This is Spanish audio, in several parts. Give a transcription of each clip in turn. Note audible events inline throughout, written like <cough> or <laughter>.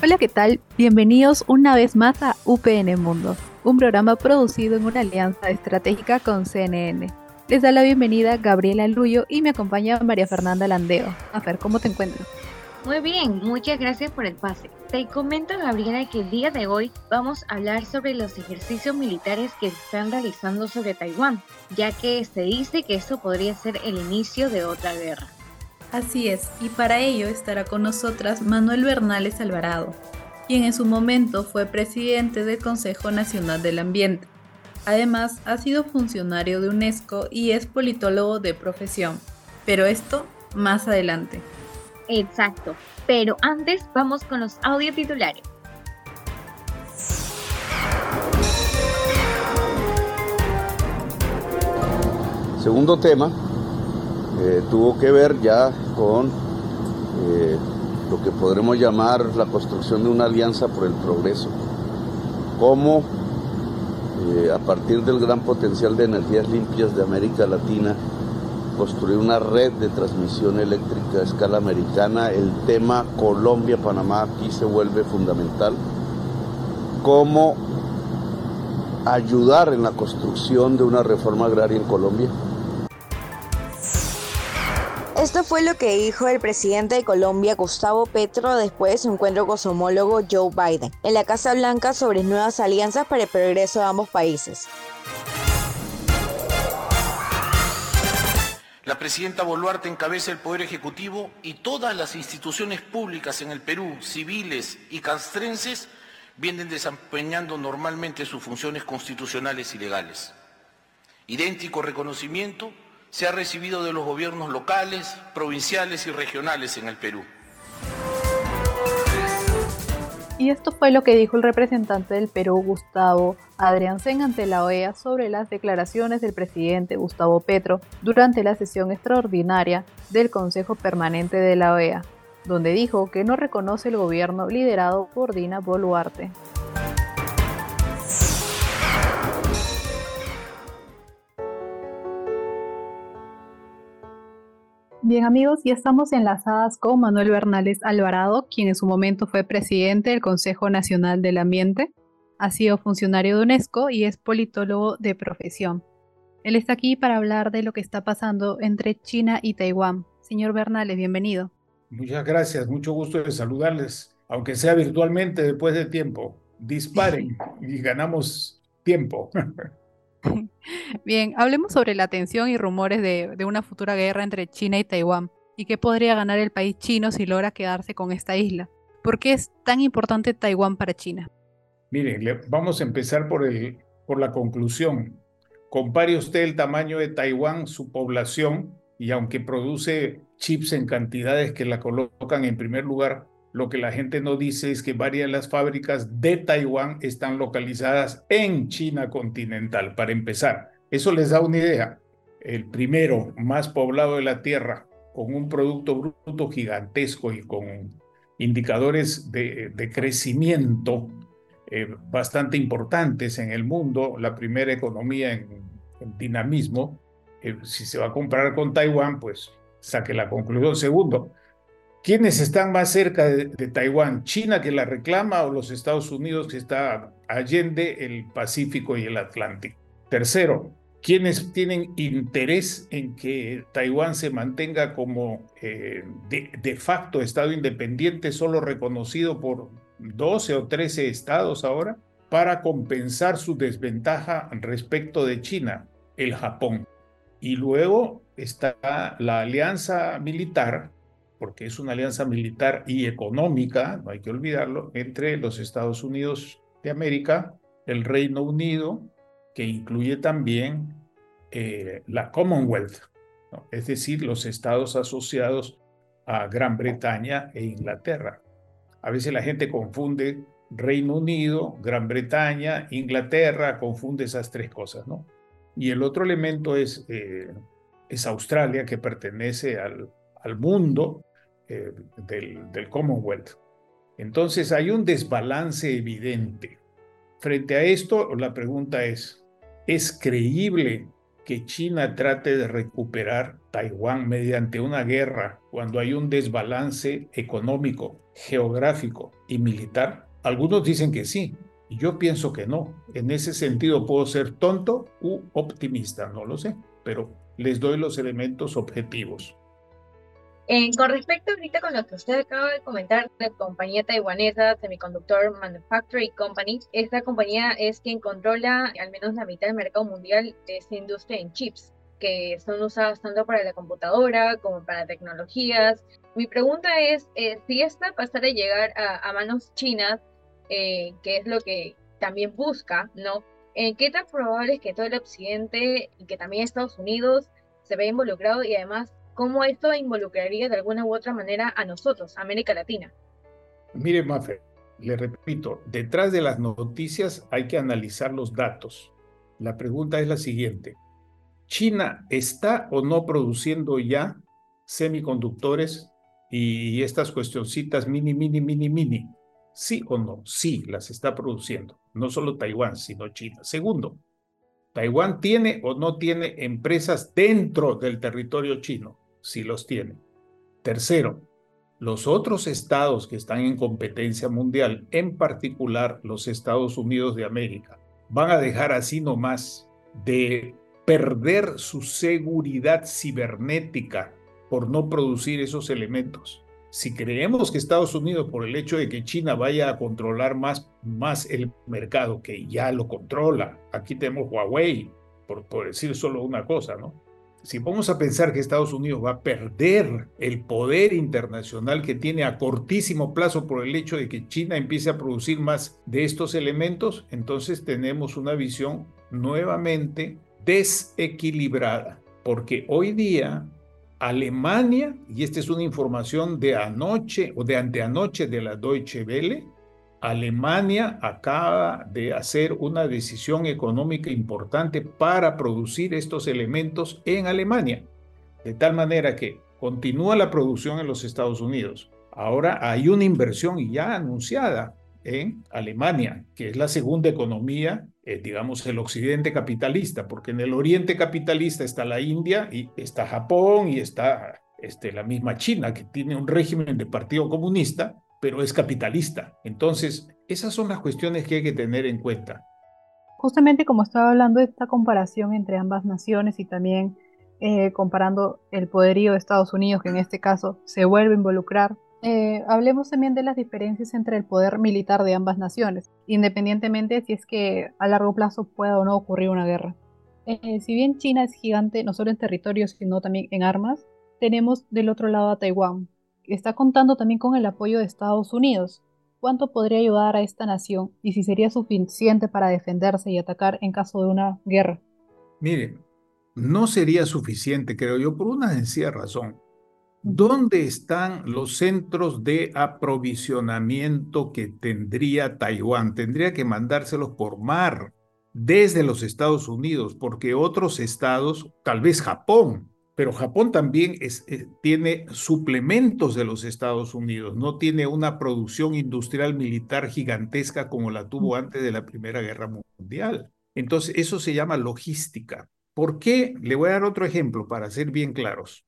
Hola, ¿qué tal? Bienvenidos una vez más a UPN Mundo, un programa producido en una alianza estratégica con CNN. Les da la bienvenida Gabriela Luyo y me acompaña María Fernanda Landeo. A ver, ¿cómo te encuentras? Muy bien, muchas gracias por el pase. Te comento, Gabriela, que el día de hoy vamos a hablar sobre los ejercicios militares que se están realizando sobre Taiwán, ya que se dice que esto podría ser el inicio de otra guerra. Así es, y para ello estará con nosotras Manuel Bernales Alvarado, quien en su momento fue presidente del Consejo Nacional del Ambiente. Además, ha sido funcionario de UNESCO y es politólogo de profesión. Pero esto más adelante. Exacto. Pero antes vamos con los audio titulares. Segundo tema eh, tuvo que ver ya con eh, lo que podremos llamar la construcción de una alianza por el progreso. Cómo eh, a partir del gran potencial de energías limpias de América Latina, construir una red de transmisión eléctrica a escala americana. El tema Colombia-Panamá aquí se vuelve fundamental. Cómo ayudar en la construcción de una reforma agraria en Colombia. Esto fue lo que dijo el presidente de Colombia, Gustavo Petro, después de su encuentro con su homólogo Joe Biden en la Casa Blanca sobre nuevas alianzas para el progreso de ambos países. La presidenta Boluarte encabeza el Poder Ejecutivo y todas las instituciones públicas en el Perú, civiles y castrenses, vienen desempeñando normalmente sus funciones constitucionales y legales. Idéntico reconocimiento se ha recibido de los gobiernos locales, provinciales y regionales en el Perú. Y esto fue lo que dijo el representante del Perú, Gustavo Adriansen, ante la OEA sobre las declaraciones del presidente Gustavo Petro durante la sesión extraordinaria del Consejo Permanente de la OEA, donde dijo que no reconoce el gobierno liderado por Dina Boluarte. Bien amigos, ya estamos enlazadas con Manuel Bernales Alvarado, quien en su momento fue presidente del Consejo Nacional del Ambiente, ha sido funcionario de UNESCO y es politólogo de profesión. Él está aquí para hablar de lo que está pasando entre China y Taiwán. Señor Bernales, bienvenido. Muchas gracias, mucho gusto de saludarles, aunque sea virtualmente después de tiempo. Disparen <laughs> y ganamos tiempo. <laughs> <laughs> Bien, hablemos sobre la tensión y rumores de, una futura guerra entre China y Taiwán y qué podría ganar el país chino si logra quedarse con esta isla. ¿Por qué es tan importante Taiwán para China? Miren, vamos a empezar por, el, por la conclusión. Compare usted el tamaño de Taiwán, su población, y aunque produce chips en cantidades que la colocan en primer lugar, lo que la gente no dice es que varias de las fábricas de Taiwán están localizadas en China continental, para empezar. Eso les da una idea. El primero más poblado de la Tierra, con un Producto Bruto gigantesco y con indicadores de, crecimiento eh, bastante importantes en el mundo, la primera economía en, dinamismo. Eh, si se va a comparar con Taiwán, pues saque la conclusión. Segundo, ¿Quiénes están más cerca de, Taiwán? ¿China que la reclama o los Estados Unidos que está allende el Pacífico y el Atlántico? Tercero, ¿quiénes tienen interés en que Taiwán se mantenga como eh, de, facto Estado independiente, solo reconocido por 12 o 13 estados ahora, para compensar su desventaja respecto de China, el Japón? Y luego está la alianza militar porque es una alianza militar y económica, no hay que olvidarlo, entre los Estados Unidos de América, el Reino Unido, que incluye también eh, la Commonwealth, es decir, los estados asociados a Gran Bretaña e Inglaterra. A veces la gente confunde Reino Unido, Gran Bretaña, Inglaterra, confunde esas tres cosas, ¿no? Y el otro elemento es, eh, es Australia, que pertenece al, al mundo eh, del, del Commonwealth. Entonces hay un desbalance evidente. Frente a esto, la pregunta es, ¿es creíble que China trate de recuperar Taiwán mediante una guerra cuando hay un desbalance económico, geográfico y militar? Algunos dicen que sí, y yo pienso que no. En ese sentido puedo ser tonto u optimista, no lo sé, pero les doy los elementos objetivos. Eh, con respecto ahorita con lo que usted acaba de comentar, la compañía taiwanesa Semiconductor Manufacturing Company, esta compañía es quien controla al menos la mitad del mercado mundial de esta industria en chips, que son usados tanto para la computadora como para tecnologías. Mi pregunta es, eh, si esta pasara a llegar a, manos chinas, eh, que es lo que también busca, ¿no? ¿Qué tan probable es que todo el occidente y que también Estados Unidos se vea involucrado y además cómo esto involucraría de alguna u otra manera a nosotros, América Latina. Mire, Mafe, le repito, detrás de las noticias hay que analizar los datos. La pregunta es la siguiente. ¿China está o no produciendo ya semiconductores y estas cuestioncitas mini, mini, mini, mini? ¿Sí o no? Sí, las está produciendo. No solo Taiwán, sino China. Segundo, ¿Taiwán tiene o no tiene empresas dentro del territorio chino? Si los tiene. Tercero, los otros estados que están en competencia mundial, en particular los Estados Unidos de América, van a dejar así nomás de perder su seguridad cibernética por no producir esos elementos. Si creemos que Estados Unidos, por el hecho de que China vaya a controlar más, más el mercado, que ya lo controla, aquí tenemos Huawei, por, por decir solo una cosa, ¿no? Si vamos a pensar que Estados Unidos va a perder el poder internacional que tiene a cortísimo plazo por el hecho de que China empiece a producir más de estos elementos, entonces tenemos una visión nuevamente desequilibrada, porque hoy día Alemania, y esta es una información de anoche o de anteanoche de la Deutsche Welle, Alemania acaba de hacer una decisión económica importante para producir estos elementos en Alemania, de tal manera que continúa la producción en los Estados Unidos. Ahora hay una inversión ya anunciada en Alemania, que es la segunda economía, eh, digamos, el occidente capitalista, porque en el oriente capitalista está la India y está Japón y está este, la misma China, que tiene un régimen de partido comunista, pero es capitalista. Entonces, esas son las cuestiones que hay que tener en cuenta. Justamente como estaba hablando de esta comparación entre ambas naciones y también eh, comparando el poderío de Estados Unidos, que en este caso se vuelve a involucrar, eh, hablemos también de las diferencias entre el poder militar de ambas naciones, independientemente si es que a largo plazo pueda o no ocurrir una guerra. Eh, si bien China es gigante no solo en territorios, sino también en armas, tenemos del otro lado a Taiwán, está contando también con el apoyo de Estados Unidos. ¿Cuánto podría ayudar a esta nación y si sería suficiente para defenderse y atacar en caso de una guerra? Mire, no sería suficiente, creo yo, por una sencilla razón. ¿Dónde están los centros de aprovisionamiento que tendría Taiwán? Tendría que mandárselos por mar desde los Estados Unidos, porque otros estados, tal vez Japón, pero Japón también eh, tiene suplementos de los Estados Unidos, no tiene una producción industrial militar gigantesca como la tuvo antes de la Primera Guerra Mundial. Entonces, eso se llama logística. ¿Por qué? Le voy a dar otro ejemplo para ser bien claros.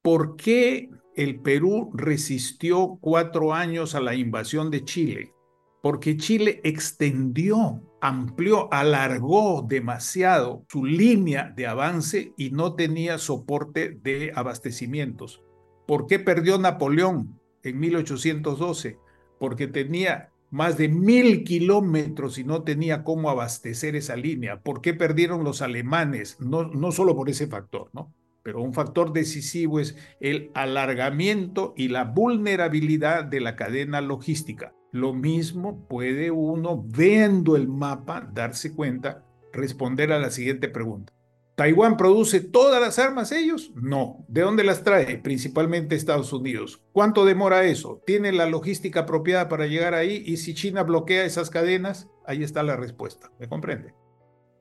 ¿Por qué el Perú resistió cuatro años a la invasión de Chile? Porque Chile extendió amplió, alargó demasiado su línea de avance y no tenía soporte de abastecimientos. ¿Por qué perdió Napoleón en 1812? Porque tenía más de mil kilómetros y no tenía cómo abastecer esa línea. ¿Por qué perdieron los alemanes? No, no solo por ese factor, ¿no? Pero un factor decisivo es el alargamiento y la vulnerabilidad de la cadena logística. Lo mismo puede uno, viendo el mapa, darse cuenta, responder a la siguiente pregunta. ¿Taiwán produce todas las armas ellos? No. ¿De dónde las trae? Principalmente Estados Unidos. ¿Cuánto demora eso? ¿Tiene la logística apropiada para llegar ahí? Y si China bloquea esas cadenas, ahí está la respuesta. ¿Me comprende?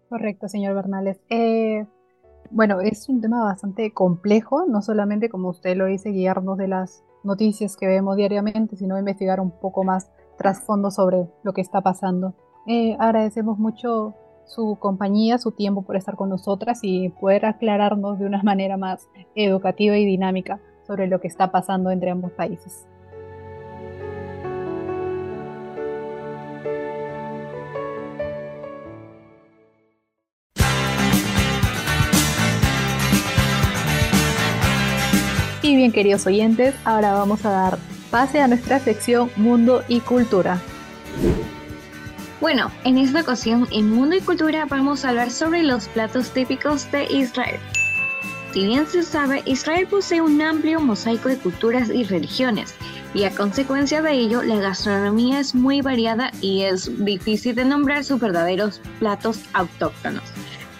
Correcto, señor Bernales. Eh, bueno, es un tema bastante complejo, no solamente como usted lo dice, guiarnos de las noticias que vemos diariamente, sino investigar un poco más trasfondo sobre lo que está pasando. Eh, agradecemos mucho su compañía, su tiempo por estar con nosotras y poder aclararnos de una <laughs> manera más educativa y dinámica sobre lo que está pasando entre ambos países. Y bien, queridos oyentes, ahora vamos a dar pase a nuestra sección Mundo y Cultura. Bueno, en esta ocasión en Mundo y Cultura vamos a hablar sobre los platos típicos de Israel. Si bien se sabe, Israel posee un amplio mosaico de culturas y religiones, y a consecuencia de ello, la gastronomía es muy variada y es difícil de nombrar sus verdaderos platos autóctonos.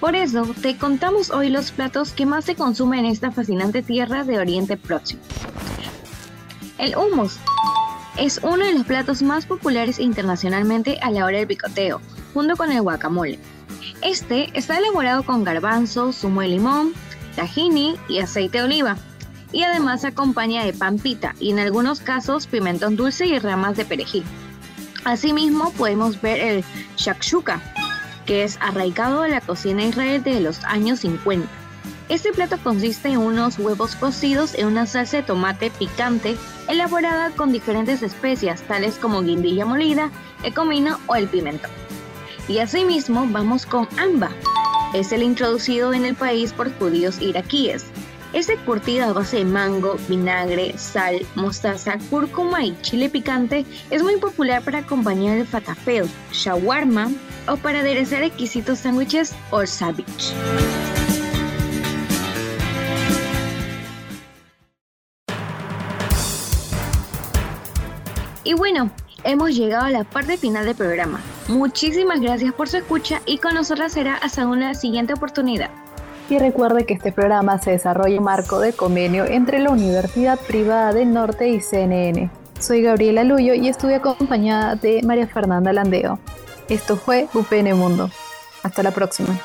Por eso, te contamos hoy los platos que más se consumen en esta fascinante tierra de Oriente Próximo. El hummus es uno de los platos más populares internacionalmente a la hora del picoteo, junto con el guacamole. Este está elaborado con garbanzo, zumo de limón, tahini y aceite de oliva, y además acompaña de pampita y en algunos casos pimentón dulce y ramas de perejil. Asimismo podemos ver el shakshuka, que es arraigado a la cocina israelí de los años 50 este plato consiste en unos huevos cocidos en una salsa de tomate picante elaborada con diferentes especias tales como guindilla molida, el comino o el pimentón. Y asimismo vamos con amba. Es el introducido en el país por judíos iraquíes. Este curtido a base de mango, vinagre, sal, mostaza, cúrcuma y chile picante es muy popular para acompañar el fatafel, shawarma o para aderezar exquisitos sándwiches o savage. Y bueno, hemos llegado a la parte final del programa. Muchísimas gracias por su escucha y con nosotras será hasta una siguiente oportunidad. Y recuerde que este programa se desarrolla en marco de convenio entre la Universidad Privada del Norte y CNN. Soy Gabriela Luyo y estuve acompañada de María Fernanda Landeo. Esto fue UPN Mundo. Hasta la próxima.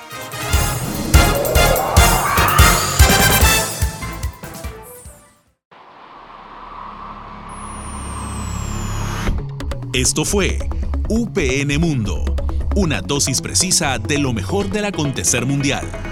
Esto fue UPN Mundo, una dosis precisa de lo mejor del acontecer mundial.